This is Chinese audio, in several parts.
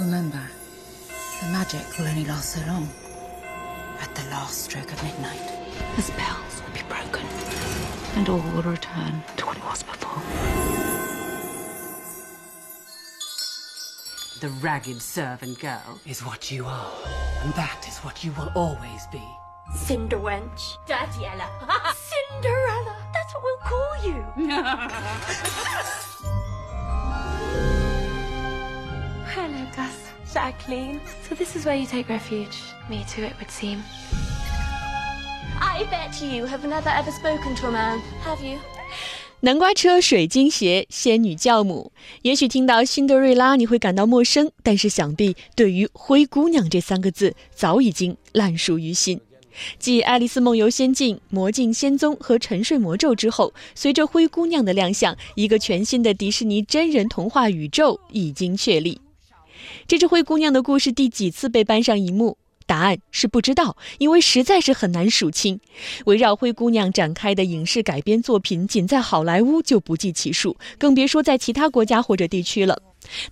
Remember, the magic will only last so long. At the last stroke of midnight, the spells will be broken, and all will return to what it was before. The ragged servant girl is what you are, and that is what you will always be. Cinderwench. Dirty Ella. Cinderella. That's what we'll call you. Hello, Gus. Jacqueline. So this is where you take refuge. Me too, it would seem. I bet you have never ever spoken to a man, have you? 南瓜车、水晶鞋、仙女教母，也许听到辛德瑞拉你会感到陌生，但是想必对于灰姑娘这三个字早已经烂熟于心。继《爱丽丝梦游仙境》《魔镜仙踪》和《沉睡魔咒》之后，随着灰姑娘的亮相，一个全新的迪士尼真人童话宇宙已经确立。这只灰姑娘的故事第几次被搬上荧幕？答案是不知道，因为实在是很难数清。围绕灰姑娘展开的影视改编作品，仅在好莱坞就不计其数，更别说在其他国家或者地区了。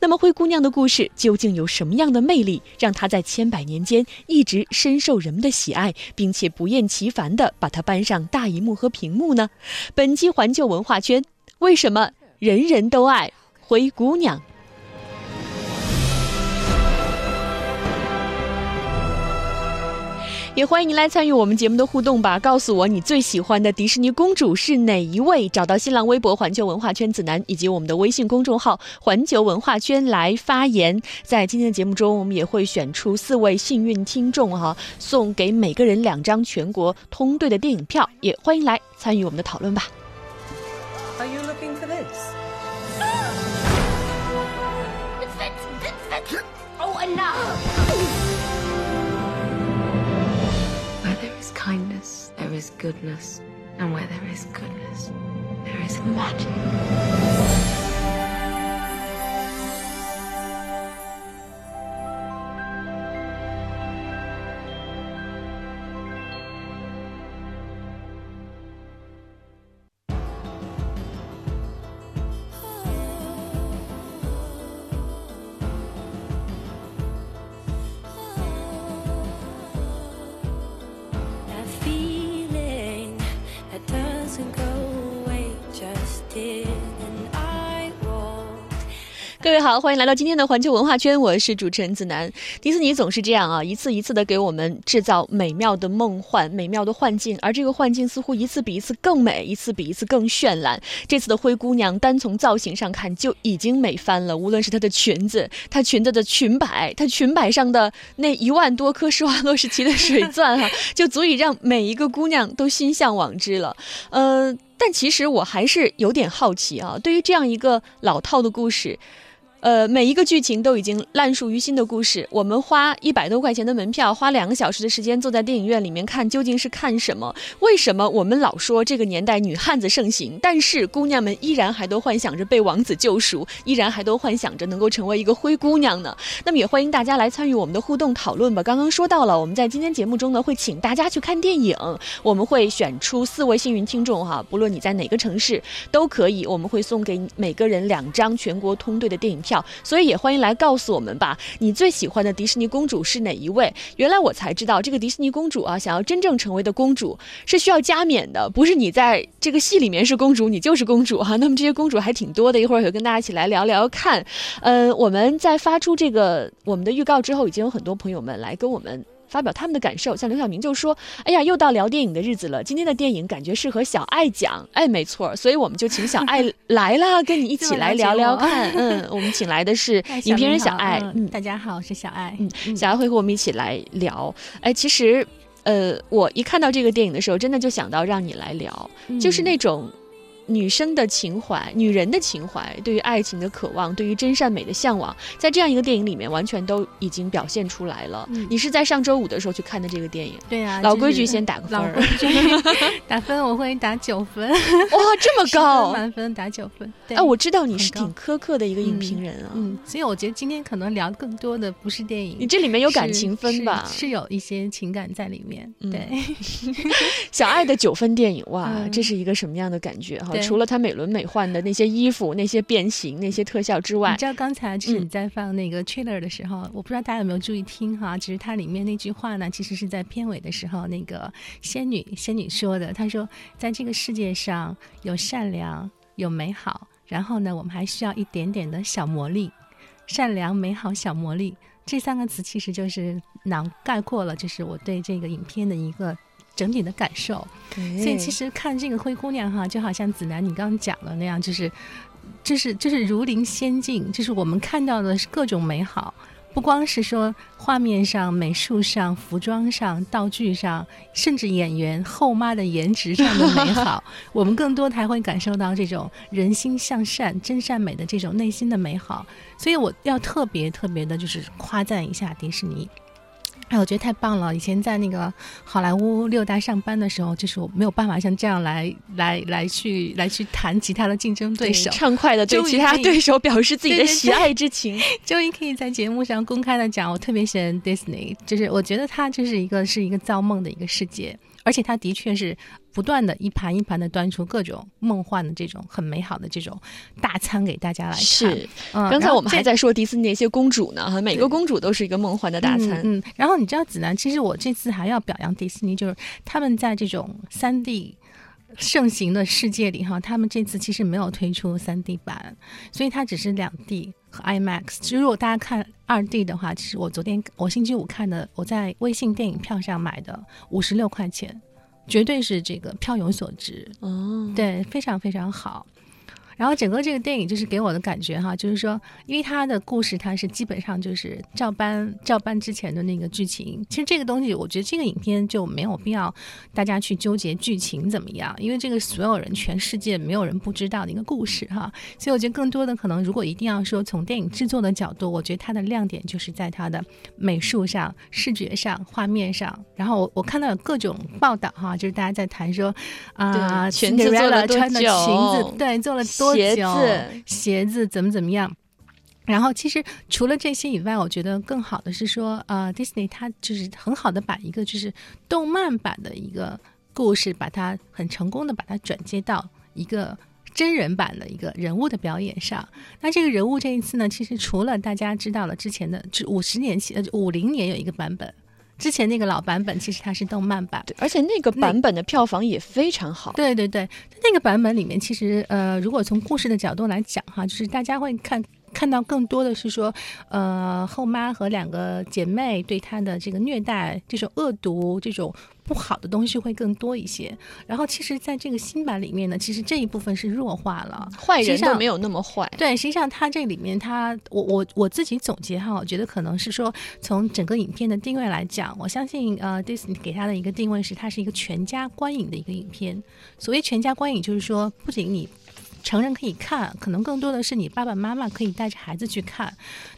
那么，灰姑娘的故事究竟有什么样的魅力，让她在千百年间一直深受人们的喜爱，并且不厌其烦地把它搬上大荧幕和屏幕呢？本期环球文化圈，为什么人人都爱灰姑娘？也欢迎您来参与我们节目的互动吧，告诉我你最喜欢的迪士尼公主是哪一位？找到新浪微博“环球文化圈子楠”以及我们的微信公众号“环球文化圈”来发言。在今天的节目中，我们也会选出四位幸运听众哈，送给每个人两张全国通兑的电影票。也欢迎来参与我们的讨论吧。Is goodness. And where there is goodness, there is magic. 好，欢迎来到今天的环球文化圈，我是主持人子楠。迪士尼总是这样啊，一次一次的给我们制造美妙的梦幻、美妙的幻境，而这个幻境似乎一次比一次更美，一次比一次更绚烂。这次的灰姑娘，单从造型上看就已经美翻了，无论是她的裙子，她裙子的裙摆，她裙摆上的那一万多颗施华洛世奇的水钻哈、就足以让每一个姑娘都心向往之了。呃，但其实我还是有点好奇啊，对于这样一个老套的故事。呃，每一个剧情都已经烂熟于心的故事，我们花一百多块钱的门票，花两个小时的时间坐在电影院里面看，究竟是看什么？为什么我们老说这个年代女汉子盛行，但是姑娘们依然还都幻想着被王子救赎，依然还都幻想着能够成为一个灰姑娘呢？那么也欢迎大家来参与我们的互动讨论吧。刚刚说到了，我们在今天节目中呢，会请大家去看电影，我们会选出四位幸运听众哈，不论你在哪个城市都可以，我们会送给每个人两张全国通兑的电影票。所以也欢迎来告诉我们吧，你最喜欢的迪士尼公主是哪一位？原来我才知道，这个迪士尼公主啊，想要真正成为的公主是需要加冕的，不是你在这个戏里面是公主，你就是公主哈、那么这些公主还挺多的，一会儿也会跟大家一起来聊聊看。嗯，我们在发出这个我们的预告之后，已经有很多朋友们来跟我们。发表他们的感受，像刘晓明就说：“哎呀，又到聊电影的日子了，今天的电影感觉适合小爱讲。”哎，没错，所以我们就请小爱 来啦，跟你一起来聊聊看。嗯，我们请来的是 影评人小爱，嗯，大家好，我是小爱。嗯，小爱会和我们一起来聊。哎，其实，呃，我一看到这个电影的时候，真的就想到让你来聊，就是那种。女生的情怀，女人的情怀，对于爱情的渴望，对于真善美的向往，在这样一个电影里面，完全都已经表现出来了。你是在上周五的时候去看的这个电影？对啊，老规矩，先打个分儿。打分我会打九分。哇，这么高，满分打九分。哎，我知道你是挺苛刻的一个影评人啊。嗯，所以我觉得今天可能聊更多的不是电影，你这里面有感情分吧？是有一些情感在里面。对，小爱的九分电影，哇，这是一个什么样的感觉哈？对除了它美轮美奂的那些衣服、那些变形、那些特效之外你，知道刚才就是嗯。你在放那个 trailer 的时候，我不知道大家有没有注意听哈，其实它里面那句话呢，其实是在片尾的时候，那个仙女仙女说的，她说在这个世界上有善良，有美好，然后呢，我们还需要一点点的小魔力，善良、美好、小魔力这三个词其实就是囊概括了，就是我对这个影片的一个整体的感受。所以其实看这个灰姑娘哈，就好像子楠你刚刚讲的那样，就是，就是就是如临仙境，就是我们看到的是各种美好，不光是说画面上、美术上、服装上、道具上，甚至演员后妈的颜值上的美好，我们更多的还会感受到这种人心向善、真善美的这种内心的美好。所以我要特别特别的，就是夸赞一下迪士尼。哎，我觉得太棒了！以前在那个好莱坞六大上班的时候，就是我没有办法像这样来来来去来去谈其他的竞争对手，畅快的对其他对手表示自己的喜爱之情。终于可以在节目上公开的讲，我特别喜欢 Disney，就是我觉得它就是一个是一个造梦的一个世界，而且它的确是不断的一盘一盘的端出各种梦幻的这种很美好的这种大餐给大家来看。是，嗯，刚才我们还在说迪士尼那些公主呢，哈，每个公主都是一个梦幻的大餐。嗯。嗯，然后你知道子楠，其实我这次还要表扬迪士尼，就是他们在这种三 D 盛行的世界里哈，他们这次其实没有推出三 D 版，所以它只是两 D 和 IMAX。其实如果大家看二 D 的话，其实我昨天我星期五看的，我在微信电影票上买的五十六块钱，绝对是这个票有所值。哦，对，非常非常好。然后整个这个电影就是给我的感觉哈，就是说，因为它的故事它是基本上就是照搬照搬之前的那个剧情。其实这个东西，我觉得这个影片就没有必要大家去纠结剧情怎么样，因为这个所有人全世界没有人不知道的一个故事哈。所以我觉得更多的可能，如果一定要说从电影制作的角度，我觉得它的亮点就是在它的美术上、视觉上、画面上。然后我我看到有各种报道哈，就是大家在谈说啊，对裙子做了多穿的裙久子，对，做了多鞋子鞋子怎么怎么样。然后，其实除了这些以外，我觉得更好的是说，呃，Disney 它就是很好的把一个就是动漫版的一个故事，把它很成功的把它转接到一个真人版的一个人物的表演上。那这个人物这一次呢，其实除了大家知道了之前的，就五十年前、呃五零年有一个版本，之前那个老版本其实它是动漫版。对，而且那个版本的票房也非常好。对对对，那个版本里面，其实呃，如果从故事的角度来讲哈，就是大家会看看到更多的是说，呃，后妈和两个姐妹对她的这个虐待、这种恶毒、这种不好的东西会更多一些。然后，其实在这个新版里面呢，其实这一部分是弱化了，坏人都没有那么坏。对，实际上它这里面它，我我我自己总结哈，我觉得可能是说从整个影片的定位来讲，我相信呃，Disney 给它的一个定位是它是一个全家观影的一个影片。所谓全家观影，就是说不仅你。成人可以看，可能更多的是你爸爸妈妈可以带着孩子去看。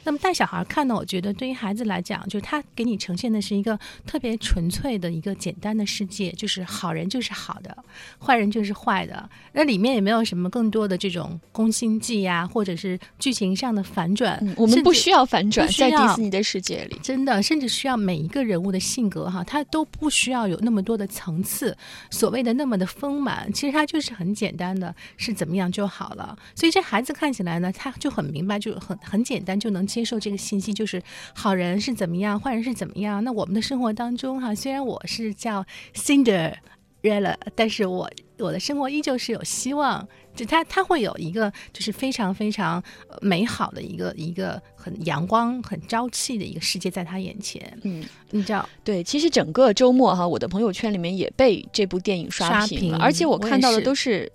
那么带小孩看呢？我觉得对于孩子来讲，就是他给你呈现的是一个特别纯粹的一个简单的世界，就是好人就是好的，坏人就是坏的。那里面也没有什么更多的这种攻心计呀、或者是剧情上的反转。嗯，我们不需要反转，在迪士尼的世界里。真的，甚至需要每一个人物的性格哈，他都不需要有那么多的层次，所谓的那么的丰满，其实他就是很简单的，是怎么样就好了。所以这孩子看起来呢，他就很明白，就很很简单就能接受这个信息，就是好人是怎么样，坏人是怎么样。那我们的生活当中哈，虽然我是叫 Cinderella，但是我我的生活依旧是有希望。就他他会有一个就是非常非常呃美好的一个一个很阳光、很朝气的一个世界在他眼前。嗯，你知道，对，其实整个周末哈，我的朋友圈里面也被这部电影刷刷屏了，屏而且我看到的是都是。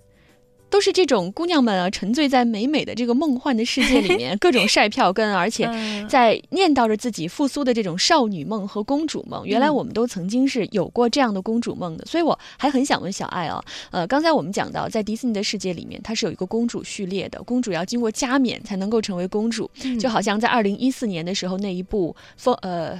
都是这种姑娘们啊，沉醉在美美的这个梦幻的世界里面，各种晒票根，而且嗯在念叨着自己复苏的这种少女梦和公主梦。原来嗯我们都曾经是有过这样的公主梦的，所以我还很想问小爱啊，呃，刚才我们讲到，在迪士尼的世界里面，它是有一个公主序列的，公主要经过加冕才能够成为公主，嗯就好像在二零一四年的时候那一部风呃。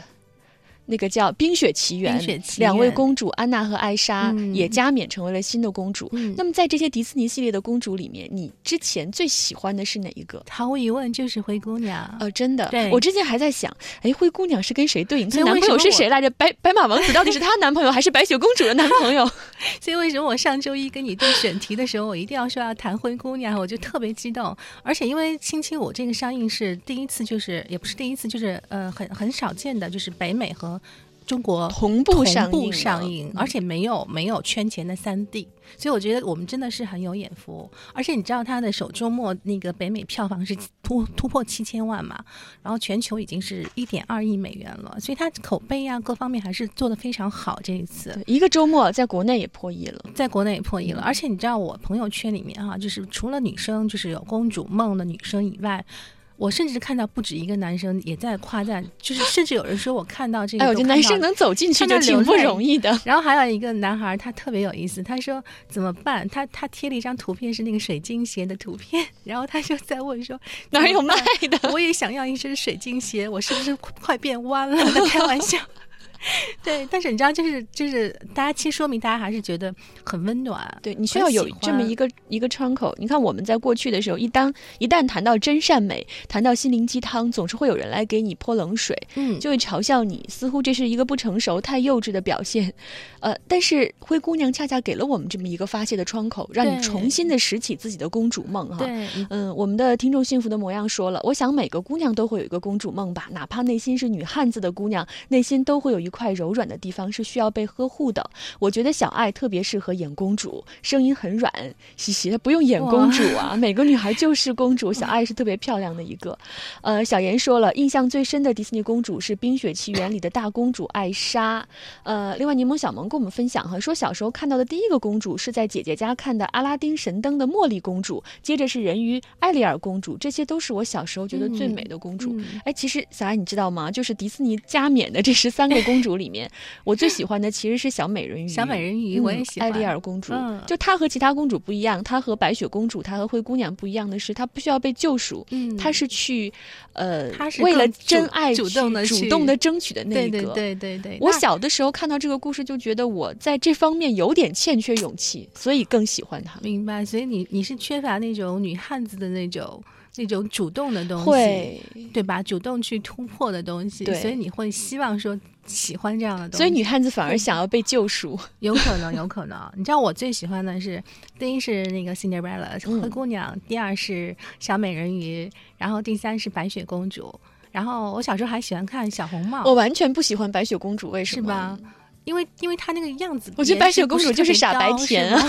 那个叫《冰雪奇缘》，两位公主安娜和艾莎嗯也加冕成为了新的公主。嗯那么在这些迪士尼系列的公主里面，你之前最喜欢的是哪一个？毫无疑问就是灰姑娘。呃，真的对，我之前还在想，哎，灰姑娘是跟谁对应？她男朋友是谁来着？白白马王子 到底是她男朋友还是白雪公主的男朋友？所以为什么我上周一跟你对选题的时候，我一定要说要谈灰姑娘，我就特别激动。而且因为星期五这个上映是第一次，就是也不是第一次，就是呃很很少见的，就是北美和中国同步上映上映，嗯而且没有没有圈钱的三 D，所以我觉得我们真的是很有眼福。而且你知道它的首周末那个北美票房是突突破七千万嘛，然后全球已经是一点二亿美元了，所以它口碑啊各方面还是做得非常好。这一次一个周末在国内也破亿了。在国内也破亿嗯了，而且你知道我朋友圈里面哈、就是除了女生就是有公主梦的女生以外。我甚至看到不止一个男生也在夸赞，就是甚至有人说我看到这个哎，我觉得看到了男生能走进去就挺不容易的。然后还有一个男孩，他特别有意思，他说怎么办？他他贴了一张图片是那个水晶鞋的图片，然后他就在问说哪儿有卖的？我也想要一只水晶鞋，我是不是快变弯了？他开玩笑。对，但是你知道，就是就是，大家其实说明大家还是觉得很温暖。对你需要有这么一个个一个窗口。你看我们在过去的时候，一当一旦谈到真善美，谈到心灵鸡汤，总是会有人来给你泼冷水，嗯，就会嘲笑你，似乎这是一个不成熟、太幼稚的表现。呃，但是灰姑娘恰恰给了我们这么一个发泄的窗口，让你重新的拾起自己的公主梦哈。对，嗯，我们的听众幸福的模样说了，我想每个姑娘都会有一个公主梦吧，哪怕内心是女汉子的姑娘，内心都会有一块柔软的地方是需要被呵护的。我觉得小爱特别适合演公主，声音很软，嘻嘻，她不用演公主啊，每个女孩就是公主，小爱是特别漂亮的一个。呃，小妍说了，印象最深的迪士尼公主是《冰雪奇缘》里的大公主艾莎。呃，另外柠檬小萌跟我们分享哈，说小时候看到的第一个公主是在姐姐家看的《阿拉丁神灯》的茉莉公主，接着是人鱼艾丽尔公主，这些都是我小时候觉得最美的公主。嗯哎，其实小爱你知道吗？就是迪士尼加冕的这十三个公主里面，我最喜欢的其实是小美人鱼。小美人鱼嗯我也喜欢艾丽尔公主，嗯就她和其他公主不一样，她和白雪公主、她和灰姑娘不一样的是，她不需要被救赎，嗯她是去，呃，她是为了真爱主动地去去主动的争取的那一个。对对对对，我小的时候看到这个故事，就觉得我在这方面有点欠缺勇气，所以更喜欢她。明白，所以你你是缺乏那种女汉子的那种那种主动的东西，对吧？主动去突破的东西，对所以你会希望说喜欢这样的东西。所以女汉子反而想要被救赎。有可能，有可能。你知道我最喜欢的是，第一是那个 Cinderella 嗯灰姑娘，第二是小美人鱼，然后第三是白雪公主。然后我小时候还喜欢看小红帽，我完全不喜欢白雪公主，为什么？是吧？？因为因为她那个样子，我觉得白雪公主就是傻白甜啊。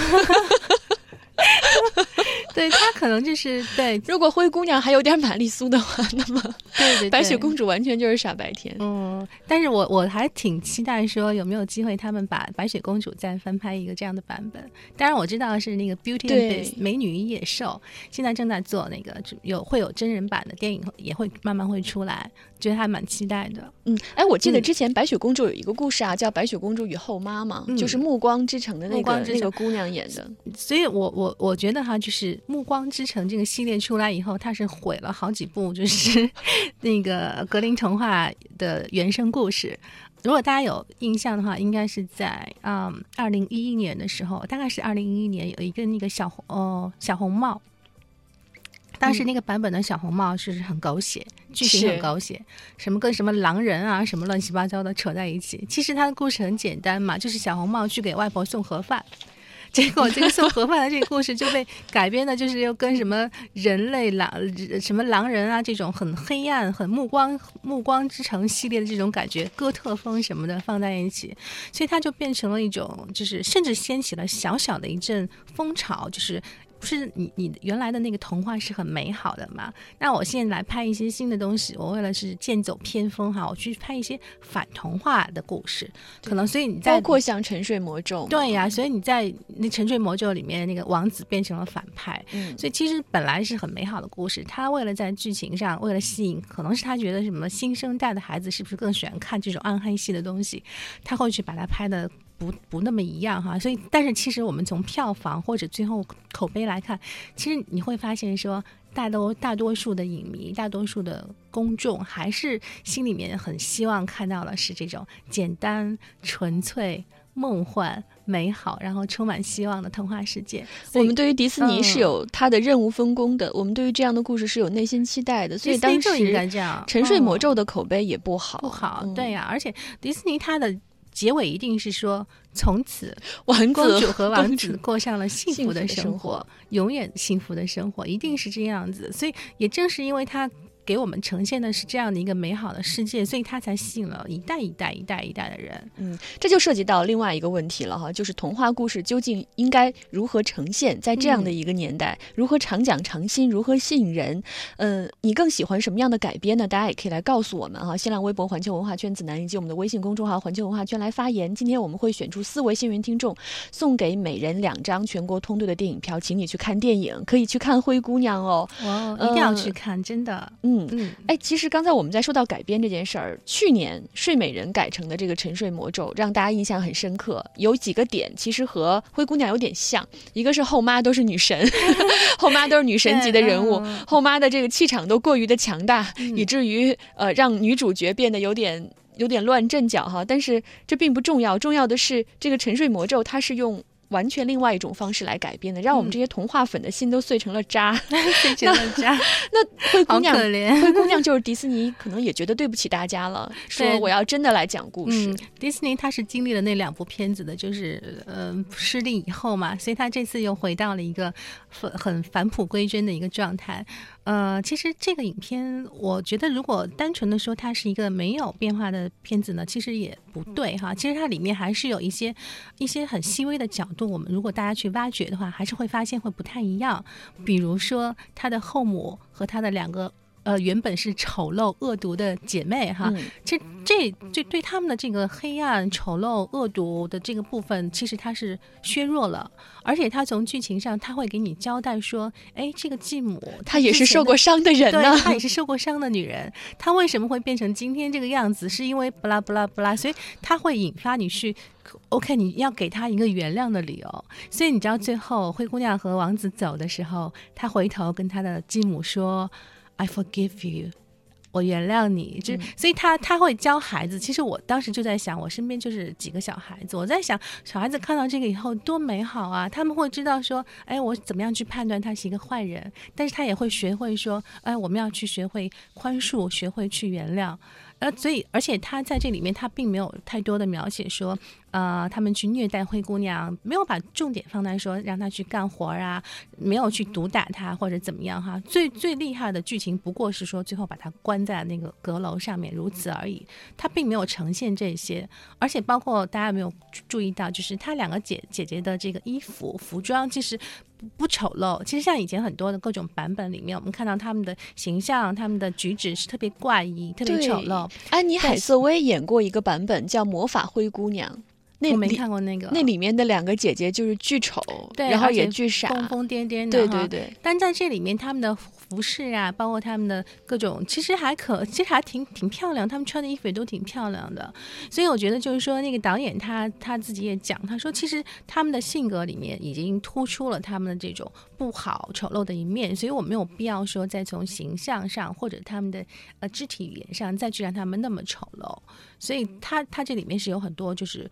对她可能就是 对如果灰姑娘还有点玛丽苏的话，那么对对，白雪公主完全就是傻白甜。嗯，但是我我还挺期待说有没有机会他们把白雪公主再翻拍一个这样的版本。当然我知道是那个 Beauty and 对 Beast 美女与野兽，现在正在做那个有会有真人版的电影也会慢慢会出来，觉得还蛮期待的。嗯，哎，我记得嗯之前白雪公主有一个故事啊，叫《白雪公主与后妈》嘛，嗯就是《暮光之城》的那个那个姑娘演的。所以我我我觉得哈，就是《暮光之城》这个系列出来以后，它是毁了好几部，就是 那个格林童话的原生故事。如果大家有印象的话，应该是在嗯二零一一年的时候，大概是二零一一年有一个那个小红哦小红帽。当时那个版本的小红帽是很狗血，剧情很狗血，什么跟什么狼人啊，什么乱七八糟的扯在一起。其实它的故事很简单嘛，就是小红帽去给外婆送盒饭，结果这个送盒饭的这个故事就被改编的，就是又跟什么人类狼、什么狼人啊这种很黑暗、很暮光暮光之城系列的这种感觉，哥特风什么的放在一起，所以它就变成了一种，就是甚至掀起了小小的一阵风潮，就是。不是你你原来的那个童话是很美好的嘛？那我现在来拍一些新的东西，我为了是剑走偏锋哈，我去拍一些反童话的故事，可能所以你在包括像《沉睡魔咒》，对呀、所以你在那《沉睡魔咒》里面那个王子变成了反派，嗯，所以其实本来是很美好的故事，他为了在剧情上，为了吸引，可能是他觉得什么新生代的孩子是不是更喜欢看这种暗黑系的东西，他会去把它拍的。不不那么一样哈，所以但是其实我们从票房或者最后口碑来看，其实你会发现说，大多大多数的影迷、大多数的公众，还是心里面很希望看到的是这种简单、纯粹、梦幻、美好，然后充满希望的童话世界。我们对于迪士尼是嗯。有它的任务分工的，我们对于这样的故事是有内心期待的，所以当迪士尼就应该时这样《沉睡魔嗯咒》的口碑也不好，不好，嗯。对呀、而且迪士尼它的结尾一定是说，从此王公子主和王子过上了幸福的生生活，永远幸福的生活，一定是这样子。所以也正是因为它给我们呈现的是这样的一个美好的世界，所以它才吸引了一代一代一代一代的人。嗯，这就涉及到另外一个问题了哈，就是童话故事究竟应该如何呈现，在这样的一个年代，如何常讲常新，如何吸引人？嗯、你更喜欢什么样的改编呢？大家也可以来告诉我们哈，新浪微博环球文化圈子南以及我们的微信公众号环球文化圈来发言。今天我们会选出四位幸运听众，送给每人两张全国通兑的电影票，请你去看电影，可以去看《灰姑娘》哦。哦，一定要嗯去看，真的。嗯，嗯嗯，哎，其实刚才我们在说到改编这件事儿，去年睡美人改成的这个《沉睡魔咒》，让大家印象很深刻。有几个点其实和灰姑娘有点像，一个是后妈都是女神，后妈都是女神级的人物后妈的这个气场都过于的强大，嗯以至于呃让女主角变得有点。有点乱阵脚哈，但是这并不重要，重要的是这个《沉睡魔咒》，它是用完全另外一种方式来改编的，让我们嗯这些童话粉的心都碎成了渣。碎成了渣，那灰姑娘。灰姑娘就是迪士尼，可能也觉得对不起大家了，说我要真的来讲故事嗯。，迪士尼他是经历了那两部片子的，就是呃失利以后嘛，所以他这次又回到了一个很很返璞归真的一个状态。呃，其实这个影片，我觉得如果单纯的说它是一个没有变化的片子呢，其实也不对哈。其实它里面还是有一些一些很细微的角度，我们如果大家去挖掘的话，还是会发现会不太一样。比如说，他的后母和他的两个。呃，原本是丑陋恶毒的姐妹哈，嗯其实这这对他们的这个黑暗、丑陋、恶毒的这个部分，其实它是削弱了，而且他从剧情上他会给你交代说，哎，这个继母她也是受过伤的人对，呢。她也是受过伤的女人，她为什么会变成今天这个样子？是因为不啦不啦不啦，所以她会引发你去。OK，你要给她一个原谅的理由，所以你知道最后灰姑娘和王子走的时候，她回头跟她的继母说：“I forgive you。”我原谅你，就是，所以他他会教孩子。其实我当时就在想，我身边就是几个小孩子，我在想，小孩子看到这个以后多美好啊！他们会知道说，哎，我怎么样去判断他是一个坏人，但是他也会学会说，哎，我们要去学会宽恕，学会去原谅。呃，所以，而且他在这里面，他并没有太多的描写说，呃，他们去虐待灰姑娘，没有把重点放在说让她去干活啊，没有去毒打她或者怎么样哈。最最厉害的剧情不过是说最后把她关在那个阁楼上面，如此而已。他并没有呈现这些，而且包括大家有没有注意到，就是他两个姐姐姐的这个衣服服装，其实。不丑陋，其实像以前很多的各种版本里面，我们看到他们的形象、他们的举止是特别怪异、特别丑陋。安妮海瑟薇演过一个版本叫《魔法灰姑娘》，那我没看过那个，那里面的两个姐姐就是巨丑，对，然后也巨傻，疯疯癫癫的，对对对，但在这里面，他们的服饰啊，包括他们的各种，其实还可，其实还挺挺漂亮，他们穿的衣服也都挺漂亮的。所以我觉得，就是说，那个导演他他自己也讲，他说，其实他们的性格里面已经突出了他们的这种不好、丑陋的一面，所以我没有必要说再从形象上或者他们的呃肢体语言上再去让他们那么丑陋。所以他他这里面是有很多就是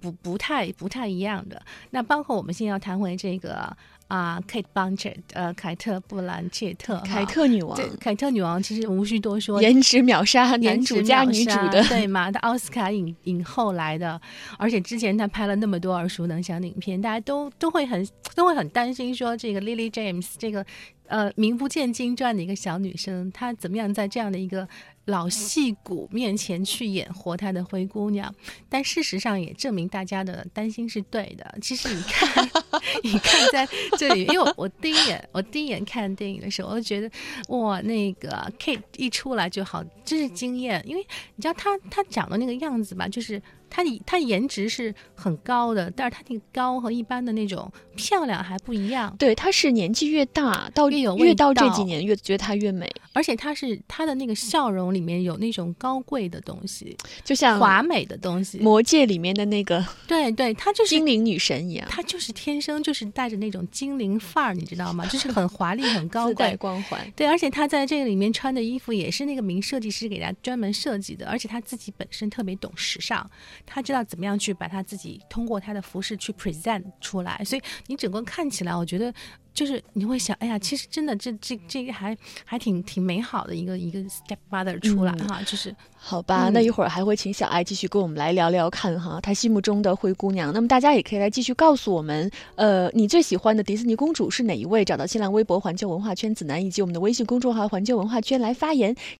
不不太不太一样的。那包括我们现在要谈回这个啊、Kate Blanchett，呃，凯特布兰切特，凯特女王，凯特女王其实无需多说，颜值秒杀男主加女主的，对嘛？她奥斯卡影影后来的，而且之前她拍了那么多耳熟能详的影片，大家都都会很都会很担心说这个 Lily James 这个呃名不见经传的一个小女生，她怎么样在这样的一个老戏骨面前去演活他的灰姑娘？但事实上也证明大家的担心是对的。其实你看，你看在这里，因为我我第一眼我第一眼看电影的时候，我就觉得哇，那个 Kate 一出来就好，真是惊艳。因为你知道她她长的那个样子吧，就是她的她颜值是很高的，但是她那个高和一般的那种漂亮还不一样。对，她是年纪越大，到越有味越到这几年越觉得她越美，而且她是她的那个笑容里面有那种高贵的东西，就像华美的东西。魔戒里面的那个对 对，她就是精灵女神一样，她就是天生就是带着那种精灵范儿，你知道吗？就是很华丽、很高 贵。光环。对，而且她在这个里面穿的衣服也是那个名设计师给她专门设计的，而且她自己本身特别懂时尚，她知道怎么样去把他自己通过他的服饰去 present 出来，所以你整个看起来，我觉得就是你会想，哎呀，其实真的这这这个还还挺挺美好的一个一个 stepfather 出来嗯哈，就是好吧，嗯那一会儿还会请小爱继续跟我们来聊聊看哈，她心目中的灰姑娘。那么大家也可以来继续告诉我们，呃，你最喜欢的迪士尼公主是哪一位？找到新浪微博环球文化圈子南以及我们的微信公众号环球文化圈来发言。